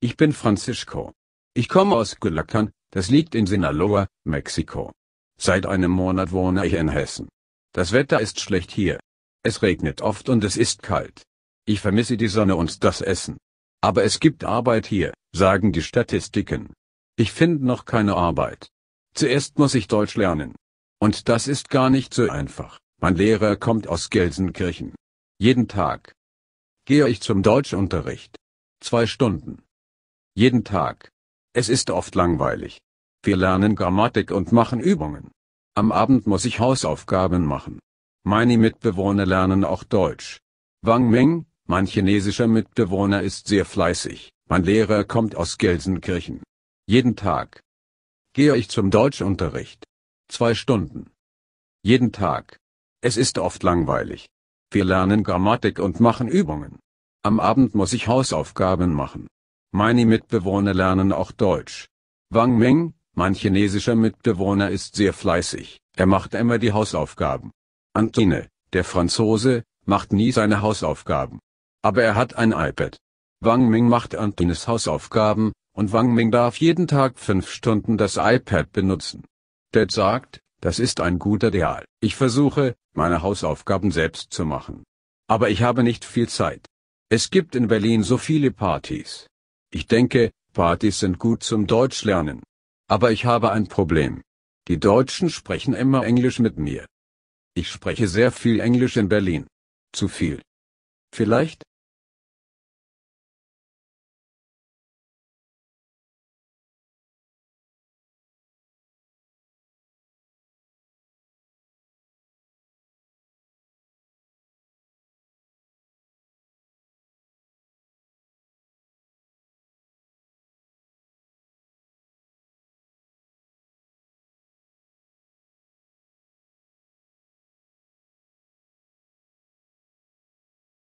Ich bin Francisco. Ich komme aus Culiacán, das liegt in Sinaloa, Mexiko. Seit einem Monat wohne ich in Hessen. Das Wetter ist schlecht hier. Es regnet oft und es ist kalt. Ich vermisse die Sonne und das Essen. Aber es gibt Arbeit hier, sagen die Statistiken. Ich finde noch keine Arbeit. Zuerst muss ich Deutsch lernen. Und das ist gar nicht so einfach. Mein Lehrer kommt aus Gelsenkirchen. Jeden Tag gehe ich zum Deutschunterricht. Zwei Stunden. Jeden Tag. Es ist oft langweilig. Wir lernen Grammatik und machen Übungen. Am Abend muss ich Hausaufgaben machen. Meine Mitbewohner lernen auch Deutsch. Wang Meng, mein chinesischer Mitbewohner ist sehr fleißig. Mein Lehrer kommt aus Gelsenkirchen. Jeden Tag gehe ich zum Deutschunterricht. Zwei Stunden. Jeden Tag. Es ist oft langweilig. Wir lernen Grammatik und machen Übungen. Am Abend muss ich Hausaufgaben machen. Meine Mitbewohner lernen auch Deutsch. Wang Meng, mein chinesischer Mitbewohner ist sehr fleißig, er macht immer die Hausaufgaben. Antine, der Franzose, macht nie seine Hausaufgaben. Aber er hat ein iPad. Wang Ming macht Antines Hausaufgaben, und Wang Ming darf jeden Tag fünf Stunden das iPad benutzen. Dad sagt, das ist ein guter Deal. Ich versuche, meine Hausaufgaben selbst zu machen. Aber ich habe nicht viel Zeit. Es gibt in Berlin so viele Partys. Ich denke, Partys sind gut zum Deutschlernen. Aber ich habe ein Problem. Die Deutschen sprechen immer Englisch mit mir. Ich spreche sehr viel Englisch in Berlin. Zu viel. Vielleicht,